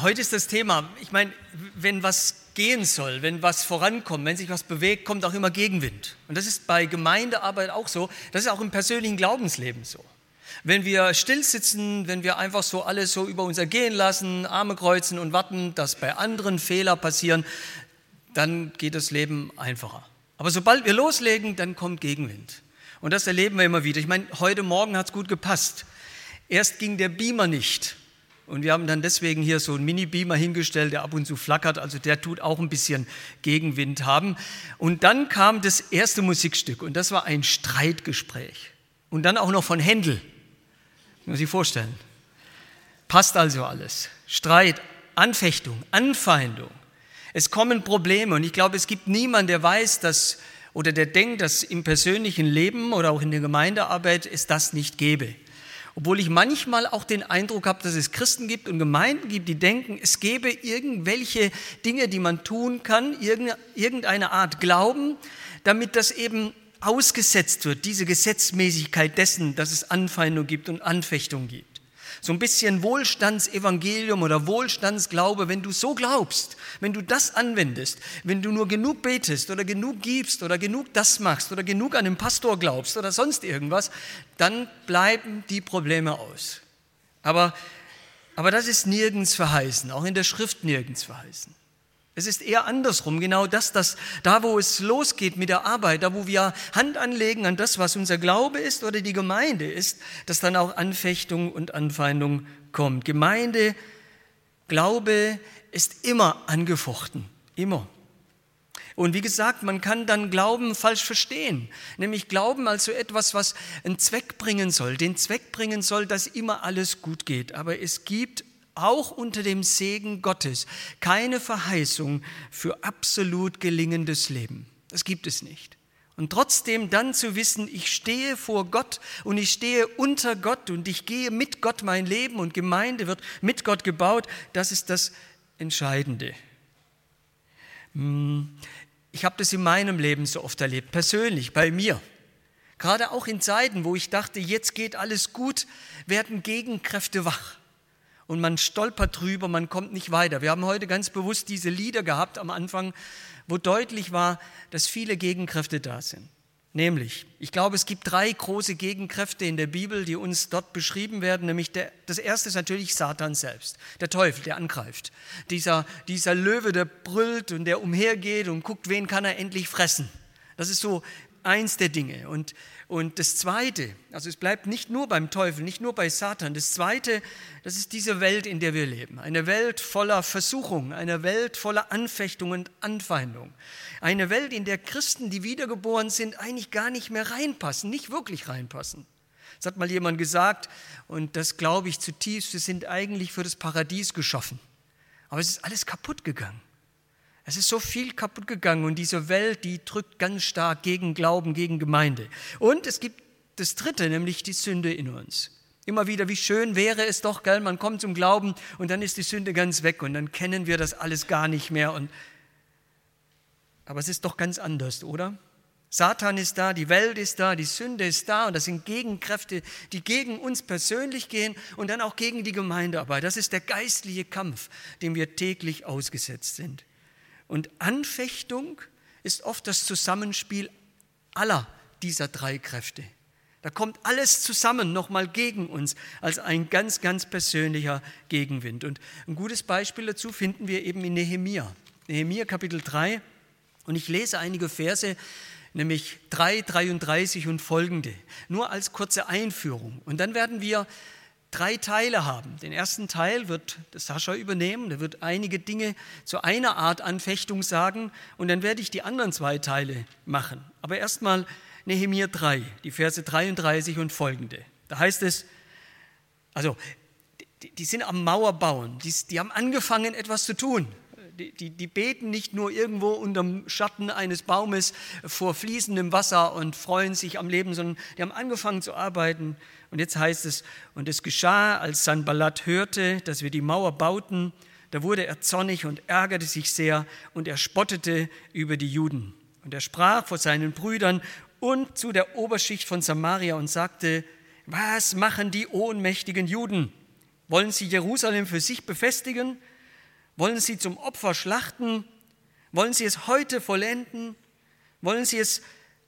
Heute ist das Thema, ich meine, wenn was gehen soll, wenn was vorankommt, wenn sich was bewegt, kommt auch immer Gegenwind. Und das ist bei Gemeindearbeit auch so, das ist auch im persönlichen Glaubensleben so. Wenn wir still sitzen, wenn wir einfach so alles so über uns ergehen lassen, Arme kreuzen und warten, dass bei anderen Fehler passieren, dann geht das Leben einfacher. Aber sobald wir loslegen, dann kommt Gegenwind. Und das erleben wir immer wieder. Ich meine, heute Morgen hat es gut gepasst. Erst ging der Beamer nicht. Und wir haben dann deswegen hier so einen Mini-Beamer hingestellt, der ab und zu flackert, also der tut auch ein bisschen Gegenwind haben. Und dann kam das erste Musikstück und das war ein Streitgespräch. Und dann auch noch von Händel. Muss sich vorstellen. Passt also alles. Streit, Anfechtung, Anfeindung. Es kommen Probleme und ich glaube, es gibt niemanden, der weiß, dass oder der denkt, dass im persönlichen Leben oder auch in der Gemeindearbeit es das nicht gäbe. Obwohl ich manchmal auch den Eindruck habe, dass es Christen gibt und Gemeinden gibt, die denken, es gäbe irgendwelche Dinge, die man tun kann, irgendeine Art Glauben, damit das eben ausgesetzt wird, diese Gesetzmäßigkeit dessen, dass es Anfeindung gibt und Anfechtung gibt. So ein bisschen Wohlstandsevangelium oder Wohlstandsglaube, wenn du so glaubst, wenn du das anwendest, wenn du nur genug betest oder genug gibst oder genug das machst oder genug an den Pastor glaubst oder sonst irgendwas, dann bleiben die Probleme aus. Aber, aber das ist nirgends verheißen, auch in der Schrift nirgends verheißen. Es ist eher andersrum, genau das, dass da, wo es losgeht mit der Arbeit, da, wo wir Hand anlegen an das, was unser Glaube ist oder die Gemeinde ist, dass dann auch Anfechtung und Anfeindung kommt. Gemeinde, Glaube ist immer angefochten, immer. Und wie gesagt, man kann dann Glauben falsch verstehen, nämlich Glauben als so etwas, was einen Zweck bringen soll, den Zweck bringen soll, dass immer alles gut geht. Aber es gibt auch unter dem Segen Gottes keine Verheißung für absolut gelingendes Leben. Das gibt es nicht. Und trotzdem dann zu wissen, ich stehe vor Gott und ich stehe unter Gott und ich gehe mit Gott mein Leben und Gemeinde wird mit Gott gebaut, das ist das Entscheidende. Hm, ich habe das in meinem Leben so oft erlebt, persönlich, bei mir. Gerade auch in Zeiten, wo ich dachte, jetzt geht alles gut, werden Gegenkräfte wach und man stolpert drüber, man kommt nicht weiter. Wir haben heute ganz bewusst diese Lieder gehabt am Anfang, wo deutlich war, dass viele Gegenkräfte da sind. Nämlich, ich glaube, es gibt drei große Gegenkräfte in der Bibel, die uns dort beschrieben werden. Nämlich der, das erste ist natürlich Satan selbst, der Teufel, der angreift. Dieser, dieser Löwe, der brüllt und der umhergeht und guckt, wen kann er endlich fressen. Das ist so eins der Dinge. Und, und das Zweite, also es bleibt nicht nur beim Teufel, nicht nur bei Satan. Das Zweite, das ist diese Welt, in der wir leben. Eine Welt voller Versuchung, eine Welt voller Anfechtung und Anfeindung. Eine Welt, in der Christen, die wiedergeboren sind, eigentlich gar nicht mehr reinpassen, nicht wirklich reinpassen. Das hat mal jemand gesagt, und das glaube ich zutiefst, wir sind eigentlich für das Paradies geschaffen. Aber es ist alles kaputt gegangen. Es ist so viel kaputt gegangen und diese Welt, die drückt ganz stark gegen Glauben, gegen Gemeinde. Und es gibt das Dritte, nämlich die Sünde in uns. Immer wieder, wie schön wäre es doch, gell, man kommt zum Glauben und dann ist die Sünde ganz weg und dann kennen wir das alles gar nicht mehr. Und Aber es ist doch ganz anders, oder? Satan ist da, die Welt ist da, die Sünde ist da und das sind Gegenkräfte, die gegen uns persönlich gehen und dann auch gegen die Gemeindearbeit. Das ist der geistliche Kampf, dem wir täglich ausgesetzt sind. Und Anfechtung ist oft das Zusammenspiel aller dieser drei Kräfte. Da kommt alles zusammen nochmal gegen uns als ein ganz, ganz persönlicher Gegenwind. Und ein gutes Beispiel dazu finden wir eben in Nehemia. Nehemia Kapitel 3. Und ich lese einige Verse, nämlich 3, 33 und folgende, nur als kurze Einführung. Und dann werden wir drei Teile haben. Den ersten Teil wird Sascha übernehmen, der wird einige Dinge zu einer Art Anfechtung sagen und dann werde ich die anderen zwei Teile machen. Aber erstmal Nehemiah 3, die Verse 33 und folgende. Da heißt es, also die, die sind am Mauer bauen, die, die haben angefangen, etwas zu tun. Die, die, die, beten nicht nur irgendwo unterm Schatten eines Baumes vor fließendem Wasser und freuen sich am Leben, sondern die haben angefangen zu arbeiten. Und jetzt heißt es, und es geschah, als Sanballat hörte, dass wir die Mauer bauten, da wurde er zornig und ärgerte sich sehr und er spottete über die Juden. Und er sprach vor seinen Brüdern und zu der Oberschicht von Samaria und sagte, was machen die ohnmächtigen Juden? Wollen sie Jerusalem für sich befestigen? Wollen sie zum Opfer schlachten? Wollen sie es heute vollenden? Wollen sie es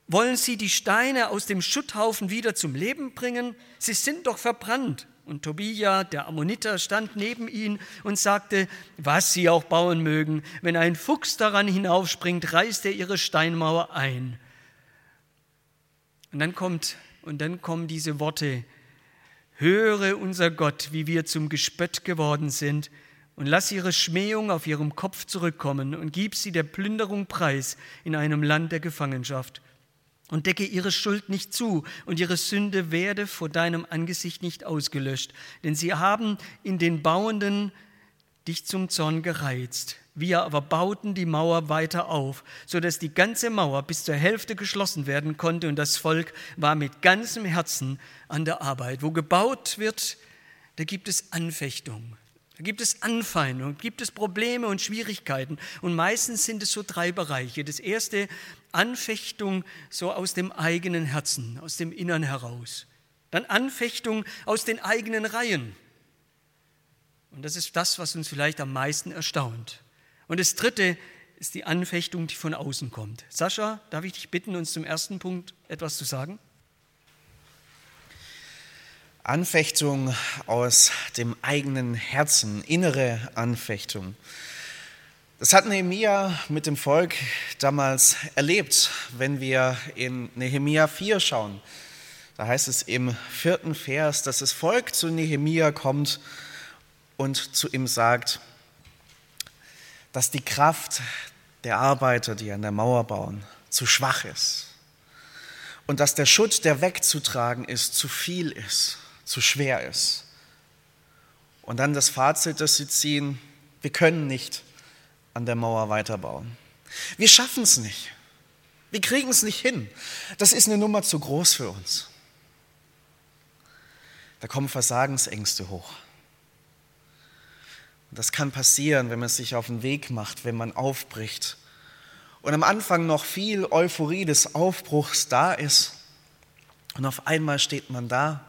wollen sie die Steine aus dem Schutthaufen wieder zum Leben bringen? Sie sind doch verbrannt. Und Tobia, der Ammoniter, stand neben ihn und sagte, was sie auch bauen mögen, wenn ein Fuchs daran hinaufspringt, reißt er ihre Steinmauer ein. Und dann kommt, und dann kommen diese Worte, höre unser Gott, wie wir zum Gespött geworden sind, und lass ihre Schmähung auf ihrem Kopf zurückkommen und gib sie der Plünderung preis in einem Land der Gefangenschaft und decke ihre Schuld nicht zu und ihre Sünde werde vor deinem Angesicht nicht ausgelöscht, denn sie haben in den Bauenden dich zum Zorn gereizt. Wir aber bauten die Mauer weiter auf, so dass die ganze Mauer bis zur Hälfte geschlossen werden konnte und das Volk war mit ganzem Herzen an der Arbeit. Wo gebaut wird, da gibt es Anfechtung. Da gibt es Anfeindungen, gibt es Probleme und Schwierigkeiten. Und meistens sind es so drei Bereiche. Das erste, Anfechtung so aus dem eigenen Herzen, aus dem Innern heraus. Dann Anfechtung aus den eigenen Reihen. Und das ist das, was uns vielleicht am meisten erstaunt. Und das dritte ist die Anfechtung, die von außen kommt. Sascha, darf ich dich bitten, uns zum ersten Punkt etwas zu sagen? Anfechtung aus dem eigenen Herzen, innere Anfechtung. Das hat Nehemia mit dem Volk damals erlebt, wenn wir in Nehemia 4 schauen. Da heißt es im vierten Vers, dass das Volk zu Nehemia kommt und zu ihm sagt, dass die Kraft der Arbeiter, die an der Mauer bauen, zu schwach ist und dass der Schutt, der wegzutragen ist, zu viel ist zu schwer ist. Und dann das Fazit, das sie ziehen, wir können nicht an der Mauer weiterbauen. Wir schaffen es nicht. Wir kriegen es nicht hin. Das ist eine Nummer zu groß für uns. Da kommen Versagensängste hoch. Und das kann passieren, wenn man sich auf den Weg macht, wenn man aufbricht. Und am Anfang noch viel Euphorie des Aufbruchs da ist. Und auf einmal steht man da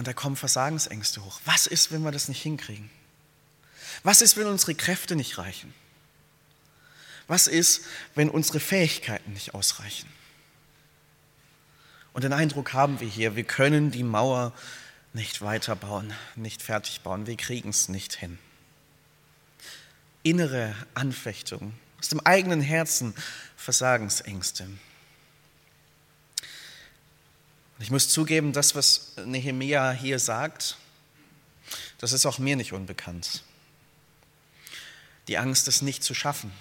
und da kommen Versagensängste hoch. Was ist, wenn wir das nicht hinkriegen? Was ist, wenn unsere Kräfte nicht reichen? Was ist, wenn unsere Fähigkeiten nicht ausreichen? Und den Eindruck haben wir hier, wir können die Mauer nicht weiterbauen, nicht fertig bauen, wir kriegen es nicht hin. Innere Anfechtung, aus dem eigenen Herzen Versagensängste. Ich muss zugeben, das, was Nehemia hier sagt, das ist auch mir nicht unbekannt. Die Angst, es nicht zu schaffen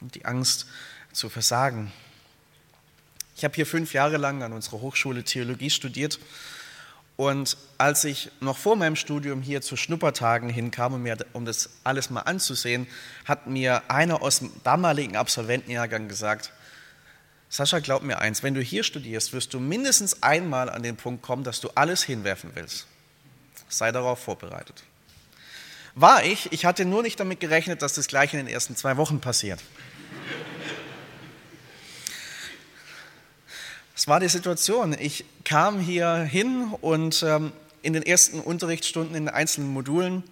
die Angst zu versagen. Ich habe hier fünf Jahre lang an unserer Hochschule Theologie studiert und als ich noch vor meinem Studium hier zu Schnuppertagen hinkam, um, mir, um das alles mal anzusehen, hat mir einer aus dem damaligen Absolventenjahrgang gesagt, Sascha, glaub mir eins, wenn du hier studierst, wirst du mindestens einmal an den Punkt kommen, dass du alles hinwerfen willst. Sei darauf vorbereitet. War ich, ich hatte nur nicht damit gerechnet, dass das gleich in den ersten zwei Wochen passiert. Es war die Situation. Ich kam hier hin und ähm, in den ersten Unterrichtsstunden in den einzelnen Modulen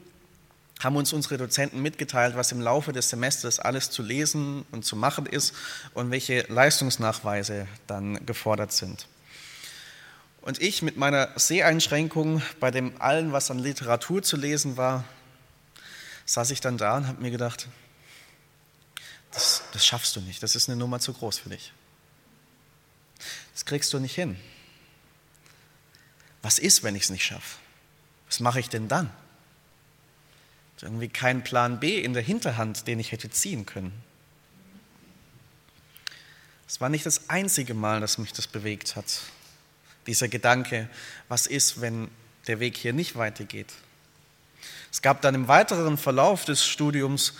haben uns unsere Dozenten mitgeteilt, was im Laufe des Semesters alles zu lesen und zu machen ist und welche Leistungsnachweise dann gefordert sind. Und ich mit meiner Seheinschränkung bei dem allen, was an Literatur zu lesen war, saß ich dann da und habe mir gedacht, das, das schaffst du nicht, das ist eine Nummer zu groß für dich. Das kriegst du nicht hin. Was ist, wenn ich es nicht schaffe? Was mache ich denn dann? Irgendwie kein Plan B in der Hinterhand, den ich hätte ziehen können. Es war nicht das einzige Mal, dass mich das bewegt hat. Dieser Gedanke, was ist, wenn der Weg hier nicht weitergeht. Es gab dann im weiteren Verlauf des Studiums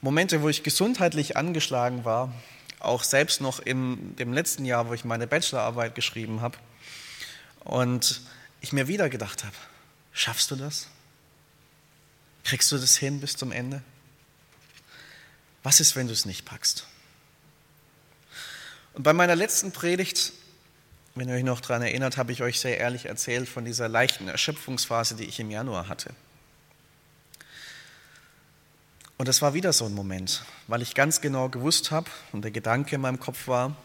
Momente, wo ich gesundheitlich angeschlagen war, auch selbst noch in dem letzten Jahr, wo ich meine Bachelorarbeit geschrieben habe. Und ich mir wieder gedacht habe, schaffst du das? Kriegst du das hin bis zum Ende? Was ist, wenn du es nicht packst? Und bei meiner letzten Predigt, wenn ihr euch noch daran erinnert, habe ich euch sehr ehrlich erzählt von dieser leichten Erschöpfungsphase, die ich im Januar hatte. Und das war wieder so ein Moment, weil ich ganz genau gewusst habe und der Gedanke in meinem Kopf war,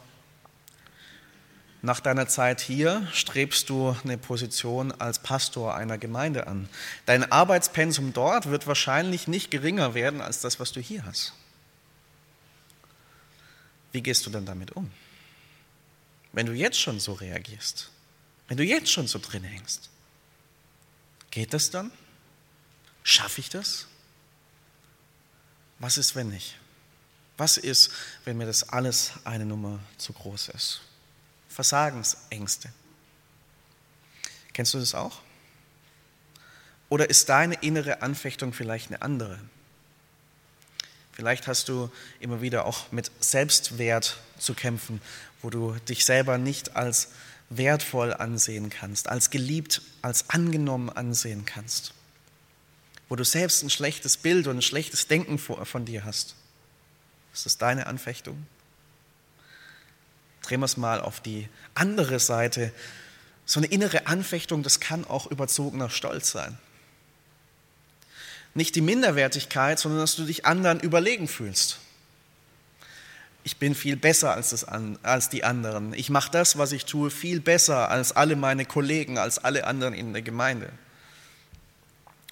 nach deiner Zeit hier strebst du eine Position als Pastor einer Gemeinde an. Dein Arbeitspensum dort wird wahrscheinlich nicht geringer werden als das, was du hier hast. Wie gehst du denn damit um? Wenn du jetzt schon so reagierst, wenn du jetzt schon so drin hängst, geht das dann? Schaffe ich das? Was ist, wenn nicht? Was ist, wenn mir das alles eine Nummer zu groß ist? Versagensängste. Kennst du das auch? Oder ist deine innere Anfechtung vielleicht eine andere? Vielleicht hast du immer wieder auch mit Selbstwert zu kämpfen, wo du dich selber nicht als wertvoll ansehen kannst, als geliebt, als angenommen ansehen kannst wo du selbst ein schlechtes Bild und ein schlechtes Denken von dir hast. Ist das deine Anfechtung? Drehen wir es mal auf die andere Seite. So eine innere Anfechtung, das kann auch überzogener Stolz sein. Nicht die Minderwertigkeit, sondern dass du dich anderen überlegen fühlst. Ich bin viel besser als, das, als die anderen. Ich mache das, was ich tue, viel besser als alle meine Kollegen, als alle anderen in der Gemeinde.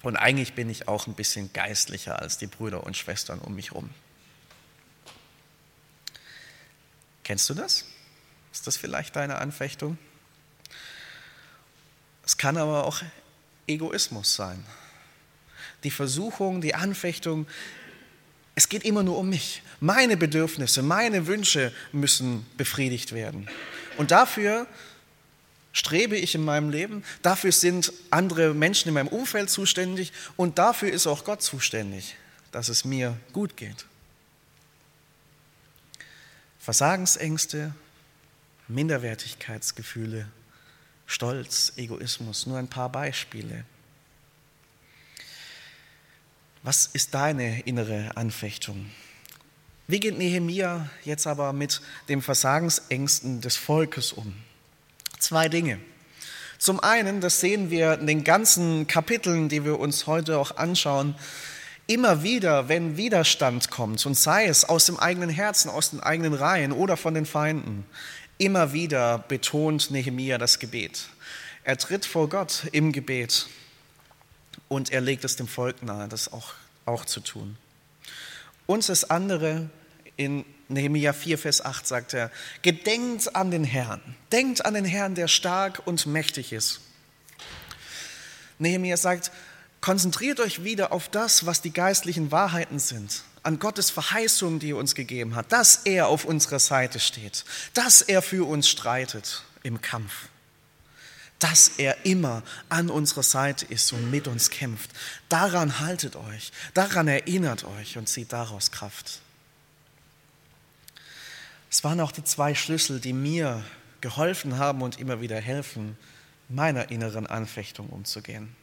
Und eigentlich bin ich auch ein bisschen geistlicher als die Brüder und Schwestern um mich herum. Kennst du das? Ist das vielleicht deine Anfechtung? Es kann aber auch Egoismus sein. Die Versuchung, die Anfechtung, es geht immer nur um mich. Meine Bedürfnisse, meine Wünsche müssen befriedigt werden. Und dafür strebe ich in meinem Leben, dafür sind andere Menschen in meinem Umfeld zuständig und dafür ist auch Gott zuständig, dass es mir gut geht. Versagensängste, Minderwertigkeitsgefühle, Stolz, Egoismus, nur ein paar Beispiele. Was ist deine innere Anfechtung? Wie geht Nehemia jetzt aber mit den Versagensängsten des Volkes um? Zwei Dinge. Zum einen, das sehen wir in den ganzen Kapiteln, die wir uns heute auch anschauen, immer wieder, wenn Widerstand kommt, und sei es aus dem eigenen Herzen, aus den eigenen Reihen oder von den Feinden, immer wieder betont Nehemia das Gebet. Er tritt vor Gott im Gebet und er legt es dem Volk nahe, das auch, auch zu tun. Und das andere, in Nehemiah 4, Vers 8 sagt er, gedenkt an den Herrn, denkt an den Herrn, der stark und mächtig ist. Nehemiah sagt, konzentriert euch wieder auf das, was die geistlichen Wahrheiten sind, an Gottes Verheißung, die er uns gegeben hat, dass er auf unserer Seite steht, dass er für uns streitet im Kampf, dass er immer an unserer Seite ist und mit uns kämpft. Daran haltet euch, daran erinnert euch und zieht daraus Kraft. Es waren auch die zwei Schlüssel, die mir geholfen haben und immer wieder helfen, meiner inneren Anfechtung umzugehen.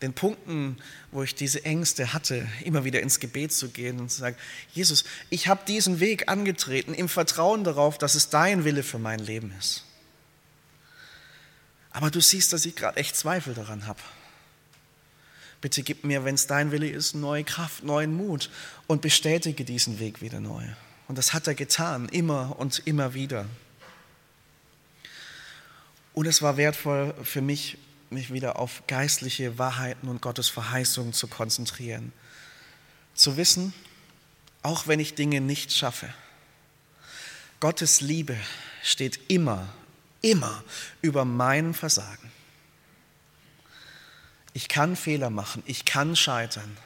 Den Punkten, wo ich diese Ängste hatte, immer wieder ins Gebet zu gehen und zu sagen, Jesus, ich habe diesen Weg angetreten im Vertrauen darauf, dass es dein Wille für mein Leben ist. Aber du siehst, dass ich gerade echt Zweifel daran habe. Bitte gib mir, wenn es dein Wille ist, neue Kraft, neuen Mut und bestätige diesen Weg wieder neu. Und das hat er getan, immer und immer wieder. Und es war wertvoll für mich, mich wieder auf geistliche Wahrheiten und Gottes Verheißungen zu konzentrieren. Zu wissen, auch wenn ich Dinge nicht schaffe, Gottes Liebe steht immer, immer über meinem Versagen. Ich kann Fehler machen, ich kann scheitern,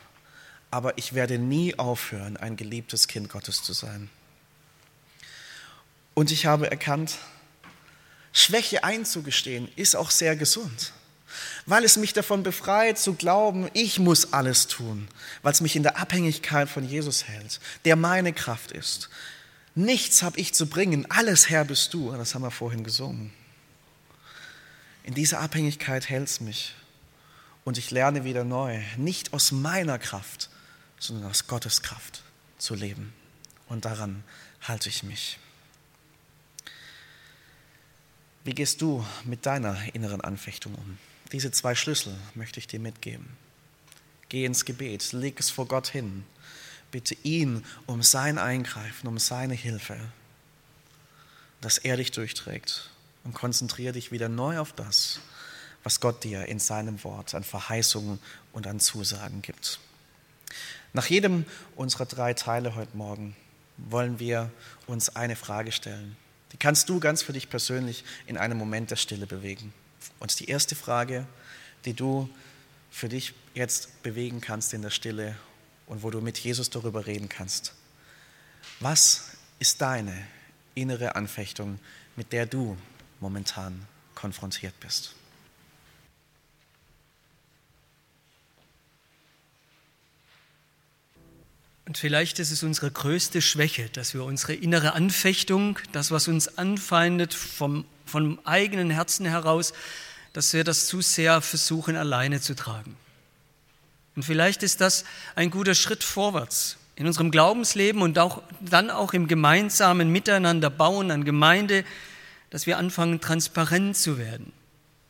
aber ich werde nie aufhören, ein geliebtes Kind Gottes zu sein. Und ich habe erkannt, Schwäche einzugestehen ist auch sehr gesund. Weil es mich davon befreit zu glauben, ich muss alles tun, weil es mich in der Abhängigkeit von Jesus hält, der meine Kraft ist. Nichts habe ich zu bringen, alles Herr bist du, das haben wir vorhin gesungen. In dieser Abhängigkeit hält es mich und ich lerne wieder neu, nicht aus meiner Kraft, sondern aus Gottes Kraft zu leben. Und daran halte ich mich. Wie gehst du mit deiner inneren Anfechtung um? Diese zwei Schlüssel möchte ich dir mitgeben. Geh ins Gebet, leg es vor Gott hin. Bitte ihn um sein Eingreifen, um seine Hilfe, dass er dich durchträgt und konzentriere dich wieder neu auf das, was Gott dir in seinem Wort an Verheißungen und an Zusagen gibt. Nach jedem unserer drei Teile heute Morgen wollen wir uns eine Frage stellen. Die kannst du ganz für dich persönlich in einem Moment der Stille bewegen. Und die erste Frage, die du für dich jetzt bewegen kannst in der Stille und wo du mit Jesus darüber reden kannst. Was ist deine innere Anfechtung, mit der du momentan konfrontiert bist? Und vielleicht ist es unsere größte Schwäche, dass wir unsere innere Anfechtung, das, was uns anfeindet vom, vom eigenen Herzen heraus, dass wir das zu sehr versuchen alleine zu tragen. Und vielleicht ist das ein guter Schritt vorwärts in unserem Glaubensleben und auch, dann auch im gemeinsamen Miteinander bauen an Gemeinde, dass wir anfangen, transparent zu werden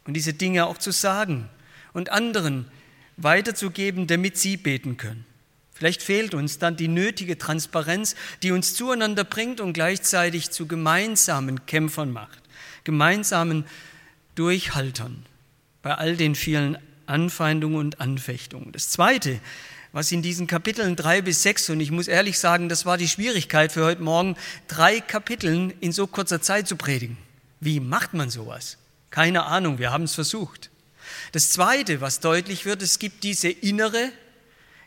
und diese Dinge auch zu sagen und anderen weiterzugeben, damit sie beten können. Vielleicht fehlt uns dann die nötige Transparenz, die uns zueinander bringt und gleichzeitig zu gemeinsamen Kämpfern macht, gemeinsamen Durchhaltern bei all den vielen Anfeindungen und Anfechtungen. Das Zweite, was in diesen Kapiteln drei bis sechs, und ich muss ehrlich sagen, das war die Schwierigkeit für heute Morgen, drei Kapiteln in so kurzer Zeit zu predigen. Wie macht man sowas? Keine Ahnung, wir haben es versucht. Das Zweite, was deutlich wird, es gibt diese innere,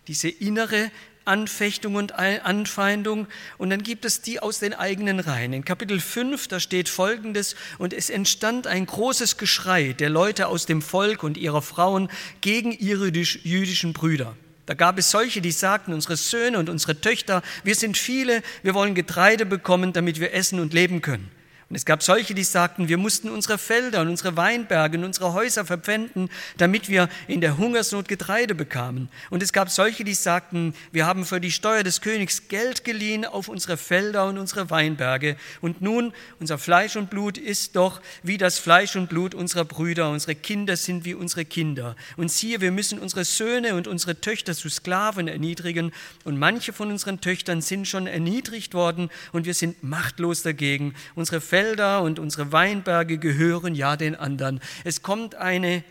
diese innere Anfechtung und Anfeindung. Und dann gibt es die aus den eigenen Reihen. In Kapitel 5, da steht Folgendes, und es entstand ein großes Geschrei der Leute aus dem Volk und ihrer Frauen gegen ihre jüdischen Brüder. Da gab es solche, die sagten, unsere Söhne und unsere Töchter, wir sind viele, wir wollen Getreide bekommen, damit wir essen und leben können. Und es gab solche, die sagten, wir mussten unsere Felder und unsere Weinberge und unsere Häuser verpfänden, damit wir in der Hungersnot Getreide bekamen. Und es gab solche, die sagten, wir haben für die Steuer des Königs Geld geliehen auf unsere Felder und unsere Weinberge. Und nun, unser Fleisch und Blut ist doch wie das Fleisch und Blut unserer Brüder. Unsere Kinder sind wie unsere Kinder. Und siehe, wir müssen unsere Söhne und unsere Töchter zu Sklaven erniedrigen. Und manche von unseren Töchtern sind schon erniedrigt worden und wir sind machtlos dagegen. Unsere Felder und unsere Weinberge gehören ja den anderen. Es kommt eine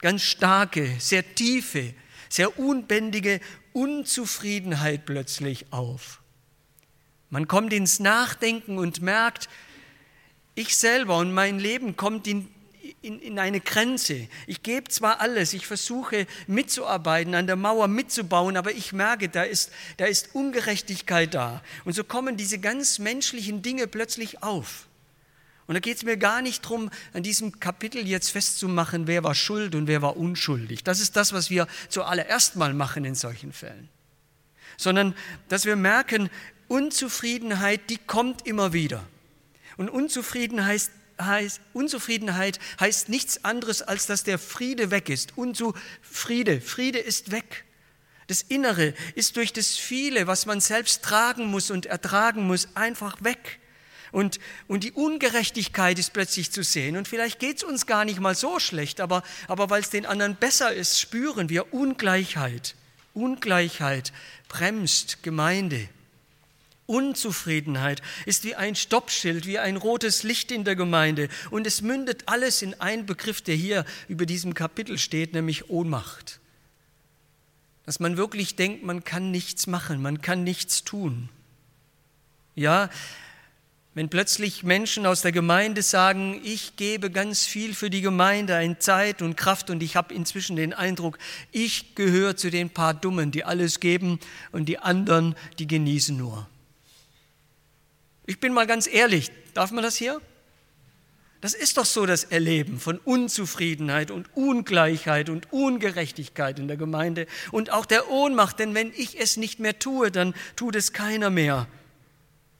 ganz starke, sehr tiefe, sehr unbändige Unzufriedenheit plötzlich auf. Man kommt ins Nachdenken und merkt, ich selber und mein Leben kommt in in, in eine Grenze. Ich gebe zwar alles, ich versuche mitzuarbeiten, an der Mauer mitzubauen, aber ich merke, da ist, da ist Ungerechtigkeit da. Und so kommen diese ganz menschlichen Dinge plötzlich auf. Und da geht es mir gar nicht darum, an diesem Kapitel jetzt festzumachen, wer war schuld und wer war unschuldig. Das ist das, was wir zuallererst mal machen in solchen Fällen. Sondern, dass wir merken, Unzufriedenheit, die kommt immer wieder. Und Unzufriedenheit heißt, Unzufriedenheit heißt nichts anderes, als dass der Friede weg ist. Unzufriede, Friede ist weg. Das Innere ist durch das Viele, was man selbst tragen muss und ertragen muss, einfach weg. Und, und die Ungerechtigkeit ist plötzlich zu sehen. Und vielleicht geht es uns gar nicht mal so schlecht, aber, aber weil es den anderen besser ist, spüren wir Ungleichheit. Ungleichheit bremst Gemeinde. Unzufriedenheit ist wie ein Stoppschild, wie ein rotes Licht in der Gemeinde. Und es mündet alles in einen Begriff, der hier über diesem Kapitel steht, nämlich Ohnmacht. Dass man wirklich denkt, man kann nichts machen, man kann nichts tun. Ja, wenn plötzlich Menschen aus der Gemeinde sagen, ich gebe ganz viel für die Gemeinde in Zeit und Kraft und ich habe inzwischen den Eindruck, ich gehöre zu den paar Dummen, die alles geben und die anderen, die genießen nur. Ich bin mal ganz ehrlich, darf man das hier? Das ist doch so das Erleben von Unzufriedenheit und Ungleichheit und Ungerechtigkeit in der Gemeinde und auch der Ohnmacht, denn wenn ich es nicht mehr tue, dann tut es keiner mehr.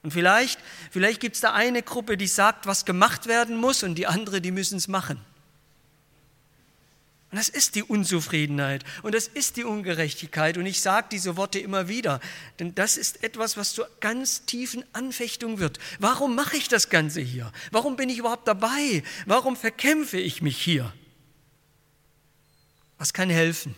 Und vielleicht, vielleicht gibt es da eine Gruppe, die sagt, was gemacht werden muss und die andere, die müssen es machen. Und das ist die Unzufriedenheit und das ist die Ungerechtigkeit. Und ich sage diese Worte immer wieder, denn das ist etwas, was zur ganz tiefen Anfechtung wird. Warum mache ich das Ganze hier? Warum bin ich überhaupt dabei? Warum verkämpfe ich mich hier? Was kann helfen?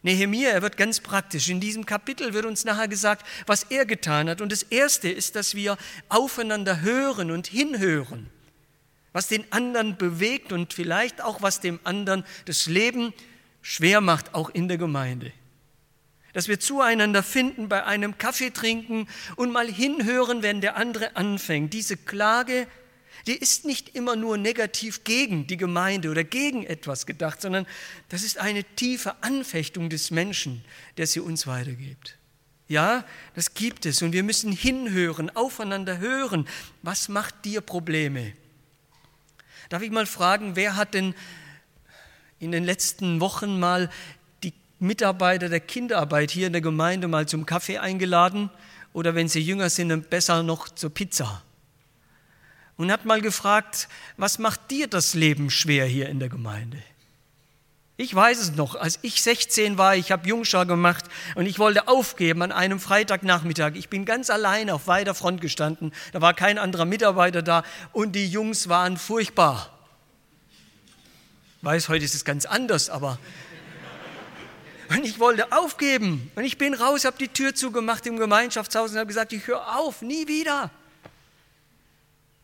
Nehemiah, er wird ganz praktisch. In diesem Kapitel wird uns nachher gesagt, was er getan hat. Und das Erste ist, dass wir aufeinander hören und hinhören was den anderen bewegt und vielleicht auch was dem anderen das Leben schwer macht, auch in der Gemeinde. Dass wir zueinander finden bei einem Kaffee trinken und mal hinhören, wenn der andere anfängt. Diese Klage, die ist nicht immer nur negativ gegen die Gemeinde oder gegen etwas gedacht, sondern das ist eine tiefe Anfechtung des Menschen, der sie uns weitergibt. Ja, das gibt es und wir müssen hinhören, aufeinander hören. Was macht dir Probleme? Darf ich mal fragen, wer hat denn in den letzten Wochen mal die Mitarbeiter der Kinderarbeit hier in der Gemeinde mal zum Kaffee eingeladen oder wenn sie jünger sind, dann besser noch zur Pizza? Und hat mal gefragt, was macht dir das Leben schwer hier in der Gemeinde? Ich weiß es noch, als ich 16 war, ich habe Jungschar gemacht und ich wollte aufgeben an einem Freitagnachmittag. Ich bin ganz allein auf weiter Front gestanden, da war kein anderer Mitarbeiter da und die Jungs waren furchtbar. Ich weiß, heute ist es ganz anders, aber... Und ich wollte aufgeben und ich bin raus, habe die Tür zugemacht im Gemeinschaftshaus und habe gesagt, ich höre auf, nie wieder.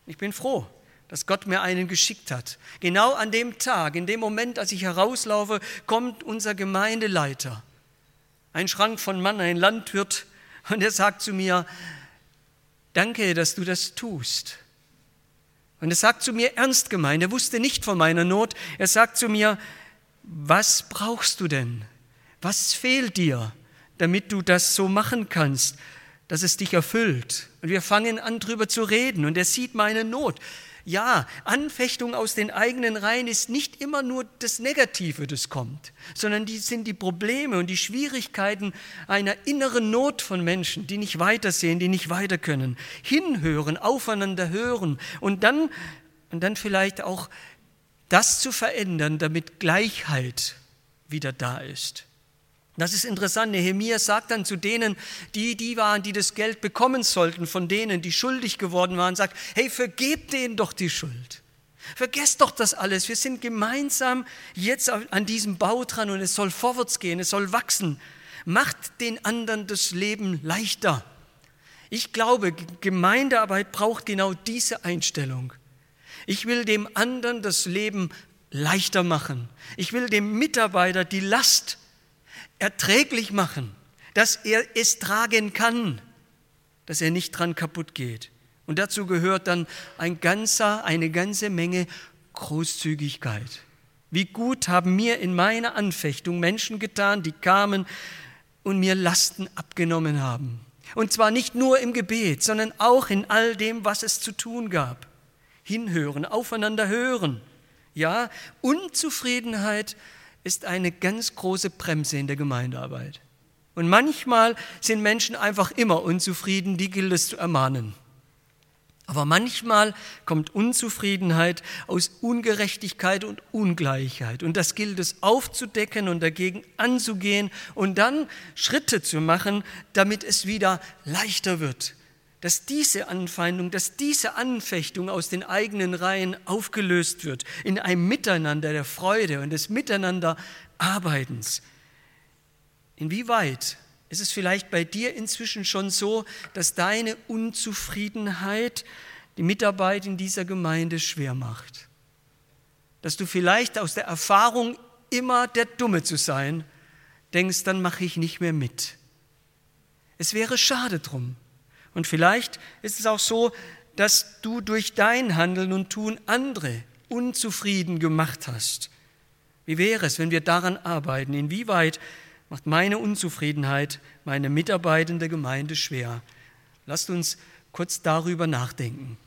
Ich bin froh, dass Gott mir einen geschickt hat. Genau an dem Tag, in dem Moment, als ich herauslaufe, kommt unser Gemeindeleiter, ein Schrank von Mann, ein Landwirt, und er sagt zu mir, danke, dass du das tust. Und er sagt zu mir ernst gemeint, er wusste nicht von meiner Not, er sagt zu mir, was brauchst du denn? Was fehlt dir, damit du das so machen kannst, dass es dich erfüllt? Und wir fangen an, drüber zu reden und er sieht meine Not. Ja, Anfechtung aus den eigenen Reihen ist nicht immer nur das Negative, das kommt, sondern die sind die Probleme und die Schwierigkeiten einer inneren Not von Menschen, die nicht weitersehen, die nicht weiter können. Hinhören, aufeinander hören und dann, und dann vielleicht auch das zu verändern, damit Gleichheit wieder da ist. Das ist interessant. Nehemiah sagt dann zu denen, die die waren, die das Geld bekommen sollten, von denen, die schuldig geworden waren, sagt, hey, vergebt denen doch die Schuld. Vergesst doch das alles. Wir sind gemeinsam jetzt an diesem Bau dran und es soll vorwärts gehen, es soll wachsen. Macht den anderen das Leben leichter. Ich glaube, Gemeindearbeit braucht genau diese Einstellung. Ich will dem anderen das Leben leichter machen. Ich will dem Mitarbeiter die Last erträglich machen, dass er es tragen kann, dass er nicht dran kaputt geht. Und dazu gehört dann ein ganzer, eine ganze Menge Großzügigkeit. Wie gut haben mir in meiner Anfechtung Menschen getan, die kamen und mir Lasten abgenommen haben. Und zwar nicht nur im Gebet, sondern auch in all dem, was es zu tun gab. Hinhören, aufeinander hören. Ja, Unzufriedenheit ist eine ganz große Bremse in der Gemeindearbeit. Und manchmal sind Menschen einfach immer unzufrieden, die gilt es zu ermahnen. Aber manchmal kommt Unzufriedenheit aus Ungerechtigkeit und Ungleichheit. Und das gilt es aufzudecken und dagegen anzugehen und dann Schritte zu machen, damit es wieder leichter wird, dass diese Anfeindung, dass diese Anfechtung aus den eigenen Reihen aufgelöst wird in einem Miteinander der Freude und des Miteinanderarbeitens. Inwieweit ist es vielleicht bei dir inzwischen schon so, dass deine Unzufriedenheit die Mitarbeit in dieser Gemeinde schwer macht? Dass du vielleicht aus der Erfahrung, immer der Dumme zu sein, denkst, dann mache ich nicht mehr mit. Es wäre schade drum. Und vielleicht ist es auch so, dass du durch dein Handeln und Tun andere unzufrieden gemacht hast. Wie wäre es, wenn wir daran arbeiten? Inwieweit macht meine Unzufriedenheit meine mitarbeitende Gemeinde schwer? Lasst uns kurz darüber nachdenken.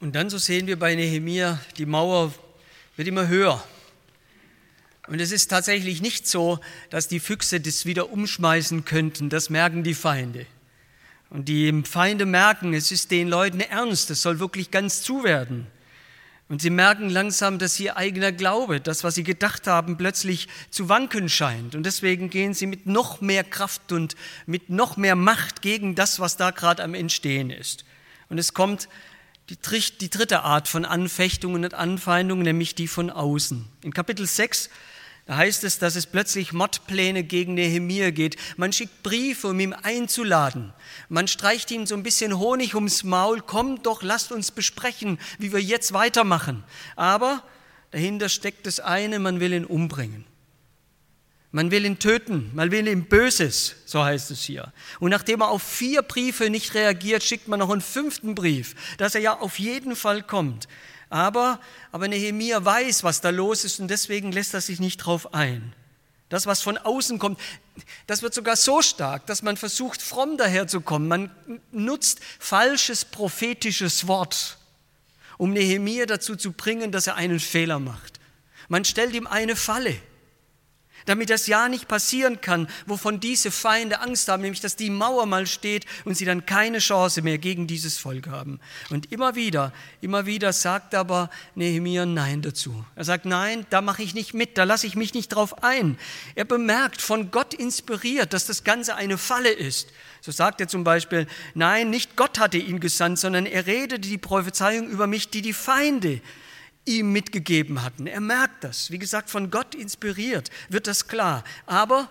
Und dann, so sehen wir bei Nehemia, die Mauer wird immer höher. Und es ist tatsächlich nicht so, dass die Füchse das wieder umschmeißen könnten. Das merken die Feinde. Und die Feinde merken, es ist den Leuten ernst, es soll wirklich ganz zu werden. Und sie merken langsam, dass ihr eigener Glaube, das, was sie gedacht haben, plötzlich zu wanken scheint. Und deswegen gehen sie mit noch mehr Kraft und mit noch mehr Macht gegen das, was da gerade am Entstehen ist. Und es kommt die, die dritte Art von Anfechtungen und Anfeindungen, nämlich die von außen. In Kapitel 6 da heißt es, dass es plötzlich Mordpläne gegen Nehemia geht. Man schickt Briefe, um ihn einzuladen. Man streicht ihm so ein bisschen Honig ums Maul. Kommt doch, lasst uns besprechen, wie wir jetzt weitermachen. Aber dahinter steckt das eine, man will ihn umbringen. Man will ihn töten, man will ihm Böses, so heißt es hier. Und nachdem er auf vier Briefe nicht reagiert, schickt man noch einen fünften Brief, dass er ja auf jeden Fall kommt. Aber, aber Nehemia weiß, was da los ist und deswegen lässt er sich nicht drauf ein. Das, was von außen kommt, das wird sogar so stark, dass man versucht, fromm daherzukommen. Man nutzt falsches prophetisches Wort, um Nehemia dazu zu bringen, dass er einen Fehler macht. Man stellt ihm eine Falle damit das ja nicht passieren kann, wovon diese Feinde Angst haben, nämlich dass die Mauer mal steht und sie dann keine Chance mehr gegen dieses Volk haben. Und immer wieder, immer wieder sagt aber Nehemiah Nein dazu. Er sagt, nein, da mache ich nicht mit, da lasse ich mich nicht drauf ein. Er bemerkt, von Gott inspiriert, dass das Ganze eine Falle ist. So sagt er zum Beispiel, nein, nicht Gott hatte ihn gesandt, sondern er redete die Prophezeiung über mich, die die Feinde ihm mitgegeben hatten. Er merkt das. Wie gesagt, von Gott inspiriert wird das klar. Aber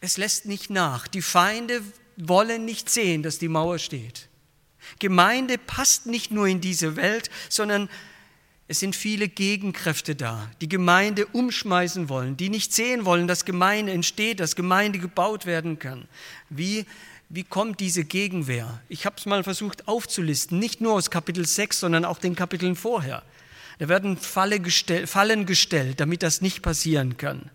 es lässt nicht nach. Die Feinde wollen nicht sehen, dass die Mauer steht. Gemeinde passt nicht nur in diese Welt, sondern es sind viele Gegenkräfte da, die Gemeinde umschmeißen wollen, die nicht sehen wollen, dass Gemeinde entsteht, dass Gemeinde gebaut werden kann. Wie, wie kommt diese Gegenwehr? Ich habe es mal versucht aufzulisten, nicht nur aus Kapitel 6, sondern auch den Kapiteln vorher. Da werden Falle gestell, Fallen gestellt, damit das nicht passieren kann.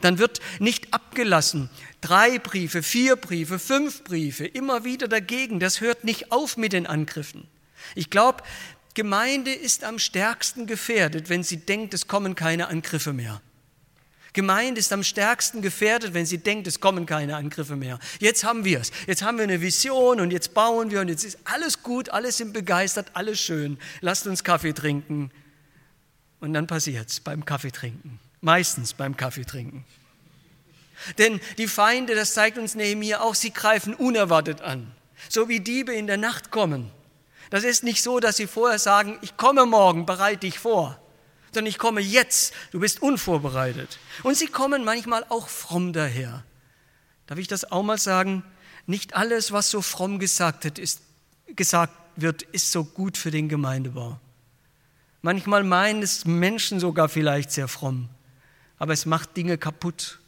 Dann wird nicht abgelassen. Drei Briefe, vier Briefe, fünf Briefe, immer wieder dagegen. Das hört nicht auf mit den Angriffen. Ich glaube, Gemeinde ist am stärksten gefährdet, wenn sie denkt, es kommen keine Angriffe mehr. Gemeinde ist am stärksten gefährdet, wenn sie denkt, es kommen keine Angriffe mehr. Jetzt haben wir es. Jetzt haben wir eine Vision und jetzt bauen wir und jetzt ist alles gut, alle sind begeistert, alles schön. Lasst uns Kaffee trinken. Und dann passiert es beim Kaffeetrinken. Meistens beim Kaffeetrinken. Denn die Feinde, das zeigt uns Nehemiah auch, sie greifen unerwartet an. So wie Diebe in der Nacht kommen. Das ist nicht so, dass sie vorher sagen, ich komme morgen, bereite dich vor. Sondern ich komme jetzt, du bist unvorbereitet. Und sie kommen manchmal auch fromm daher. Darf ich das auch mal sagen? Nicht alles, was so fromm gesagt, ist, gesagt wird, ist so gut für den Gemeindebau. Manchmal meinen es Menschen sogar vielleicht sehr fromm, aber es macht Dinge kaputt.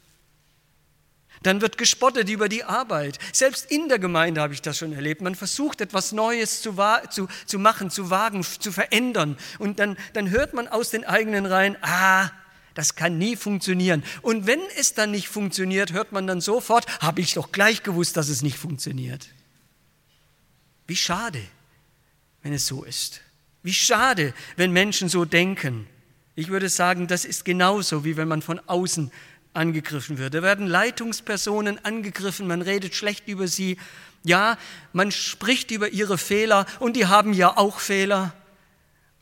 Dann wird gespottet über die Arbeit. Selbst in der Gemeinde habe ich das schon erlebt. Man versucht etwas Neues zu, zu, zu machen, zu wagen, zu verändern. Und dann, dann hört man aus den eigenen Reihen, ah, das kann nie funktionieren. Und wenn es dann nicht funktioniert, hört man dann sofort, habe ich doch gleich gewusst, dass es nicht funktioniert. Wie schade, wenn es so ist. Wie schade, wenn Menschen so denken. Ich würde sagen, das ist genauso, wie wenn man von außen angegriffen wird. Da werden Leitungspersonen angegriffen, man redet schlecht über sie. Ja, man spricht über ihre Fehler und die haben ja auch Fehler.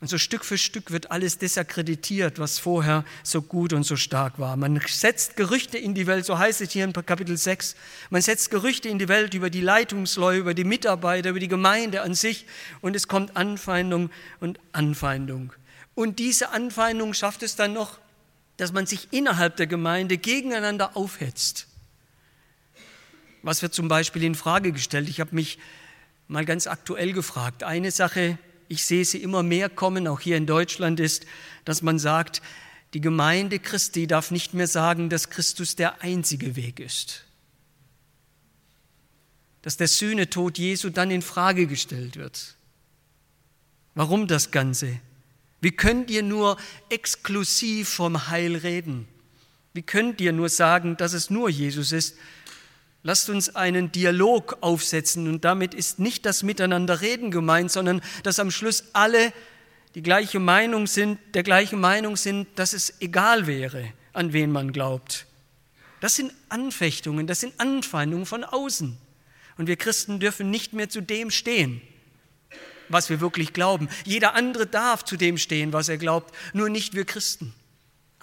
Und so Stück für Stück wird alles desakkreditiert, was vorher so gut und so stark war. Man setzt Gerüchte in die Welt, so heißt es hier in Kapitel 6. Man setzt Gerüchte in die Welt über die Leitungsleute, über die Mitarbeiter, über die Gemeinde an sich und es kommt Anfeindung und Anfeindung. Und diese Anfeindung schafft es dann noch, dass man sich innerhalb der Gemeinde gegeneinander aufhetzt. Was wird zum Beispiel in Frage gestellt? Ich habe mich mal ganz aktuell gefragt. Eine Sache, ich sehe sie immer mehr kommen, auch hier in Deutschland, ist, dass man sagt, die Gemeinde Christi darf nicht mehr sagen, dass Christus der einzige Weg ist. Dass der Sühnetod Jesu dann in Frage gestellt wird. Warum das Ganze? Wie könnt ihr nur exklusiv vom Heil reden? Wie könnt ihr nur sagen, dass es nur Jesus ist Lasst uns einen Dialog aufsetzen und damit ist nicht das Miteinanderreden gemeint, sondern dass am Schluss alle die gleiche Meinung sind, der gleichen Meinung sind, dass es egal wäre, an wen man glaubt. Das sind Anfechtungen, das sind Anfeindungen von außen. Und wir Christen dürfen nicht mehr zu dem stehen, was wir wirklich glauben. Jeder andere darf zu dem stehen, was er glaubt, nur nicht wir Christen.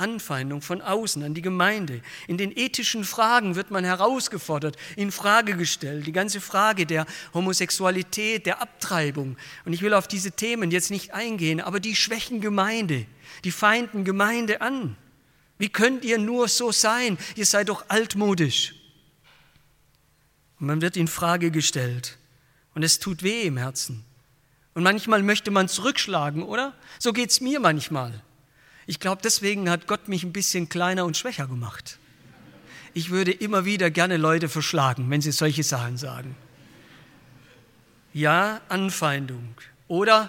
Anfeindung von außen an die Gemeinde. In den ethischen Fragen wird man herausgefordert, in Frage gestellt. Die ganze Frage der Homosexualität, der Abtreibung. Und ich will auf diese Themen jetzt nicht eingehen, aber die schwächen Gemeinde, die feinden Gemeinde an. Wie könnt ihr nur so sein? Ihr seid doch altmodisch. Und man wird in Frage gestellt. Und es tut weh im Herzen. Und manchmal möchte man zurückschlagen, oder? So geht es mir manchmal. Ich glaube, deswegen hat Gott mich ein bisschen kleiner und schwächer gemacht. Ich würde immer wieder gerne Leute verschlagen, wenn sie solche Sachen sagen. Ja, Anfeindung. Oder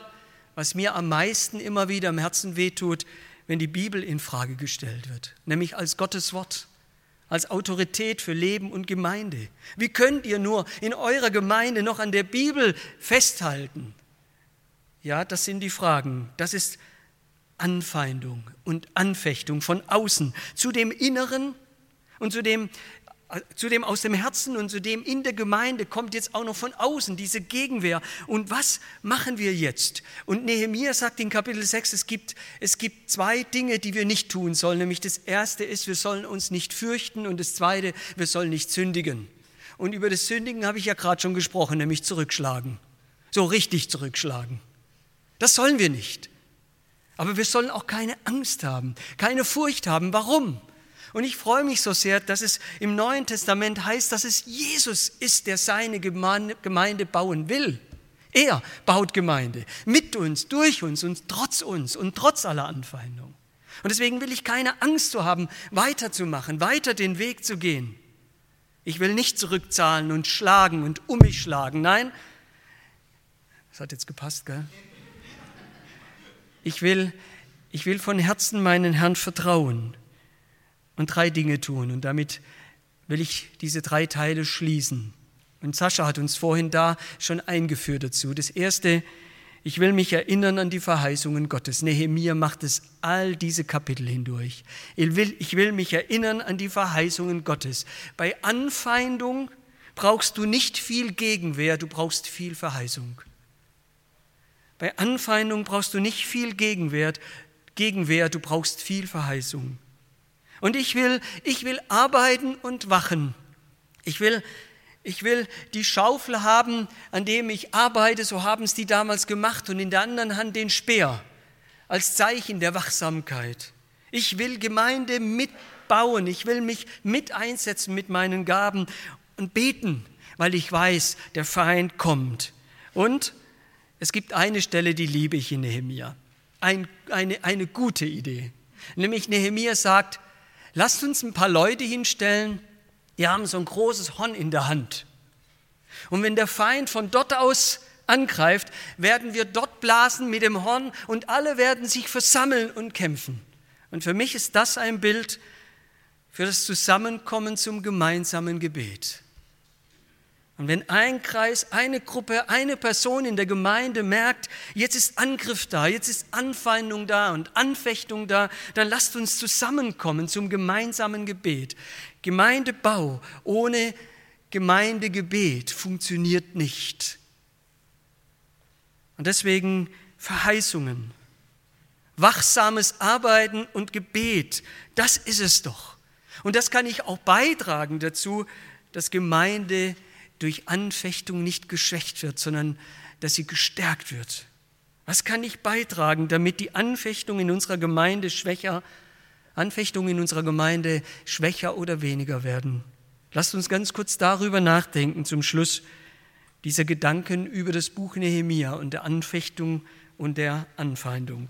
was mir am meisten immer wieder im Herzen wehtut, wenn die Bibel in Frage gestellt wird, nämlich als Gottes Wort, als Autorität für Leben und Gemeinde. Wie könnt ihr nur in eurer Gemeinde noch an der Bibel festhalten? Ja, das sind die Fragen. Das ist Anfeindung und Anfechtung von außen zu dem Inneren und zu dem, zu dem aus dem Herzen und zu dem in der Gemeinde kommt jetzt auch noch von außen diese Gegenwehr. Und was machen wir jetzt? Und Nehemiah sagt in Kapitel 6, es gibt, es gibt zwei Dinge, die wir nicht tun sollen. Nämlich das erste ist, wir sollen uns nicht fürchten und das zweite, wir sollen nicht sündigen. Und über das Sündigen habe ich ja gerade schon gesprochen, nämlich zurückschlagen. So richtig zurückschlagen. Das sollen wir nicht. Aber wir sollen auch keine Angst haben, keine Furcht haben. Warum? Und ich freue mich so sehr, dass es im Neuen Testament heißt, dass es Jesus ist, der seine Gemeinde bauen will. Er baut Gemeinde mit uns, durch uns und trotz uns und trotz aller Anfeindung. Und deswegen will ich keine Angst zu haben, weiterzumachen, weiter den Weg zu gehen. Ich will nicht zurückzahlen und schlagen und um mich schlagen. Nein, das hat jetzt gepasst, gell? Ich will, ich will von Herzen meinen Herrn vertrauen und drei Dinge tun. Und damit will ich diese drei Teile schließen. Und Sascha hat uns vorhin da schon eingeführt dazu. Das erste, ich will mich erinnern an die Verheißungen Gottes. Nehemiah macht es all diese Kapitel hindurch. Ich will, ich will mich erinnern an die Verheißungen Gottes. Bei Anfeindung brauchst du nicht viel Gegenwehr, du brauchst viel Verheißung. Bei Anfeindung brauchst du nicht viel Gegenwert, Gegenwehr, du brauchst viel Verheißung. Und ich will, ich will arbeiten und wachen. Ich will, ich will die Schaufel haben, an dem ich arbeite, so haben es die damals gemacht, und in der anderen Hand den Speer als Zeichen der Wachsamkeit. Ich will Gemeinde mitbauen, ich will mich mit einsetzen mit meinen Gaben und beten, weil ich weiß, der Feind kommt. Und es gibt eine Stelle, die liebe ich in Nehemia. Ein, eine, eine gute Idee. Nämlich Nehemia sagt, lasst uns ein paar Leute hinstellen, die haben so ein großes Horn in der Hand. Und wenn der Feind von dort aus angreift, werden wir dort blasen mit dem Horn und alle werden sich versammeln und kämpfen. Und für mich ist das ein Bild für das Zusammenkommen zum gemeinsamen Gebet. Und wenn ein Kreis, eine Gruppe, eine Person in der Gemeinde merkt, jetzt ist Angriff da, jetzt ist Anfeindung da und Anfechtung da, dann lasst uns zusammenkommen zum gemeinsamen Gebet. Gemeindebau ohne Gemeindegebet funktioniert nicht. Und deswegen Verheißungen, wachsames Arbeiten und Gebet, das ist es doch. Und das kann ich auch beitragen dazu, dass Gemeinde durch Anfechtung nicht geschwächt wird, sondern dass sie gestärkt wird. Was kann ich beitragen, damit die Anfechtung in unserer Gemeinde schwächer, Anfechtungen in unserer Gemeinde schwächer oder weniger werden? Lasst uns ganz kurz darüber nachdenken zum Schluss dieser Gedanken über das Buch Nehemia und der Anfechtung und der Anfeindung.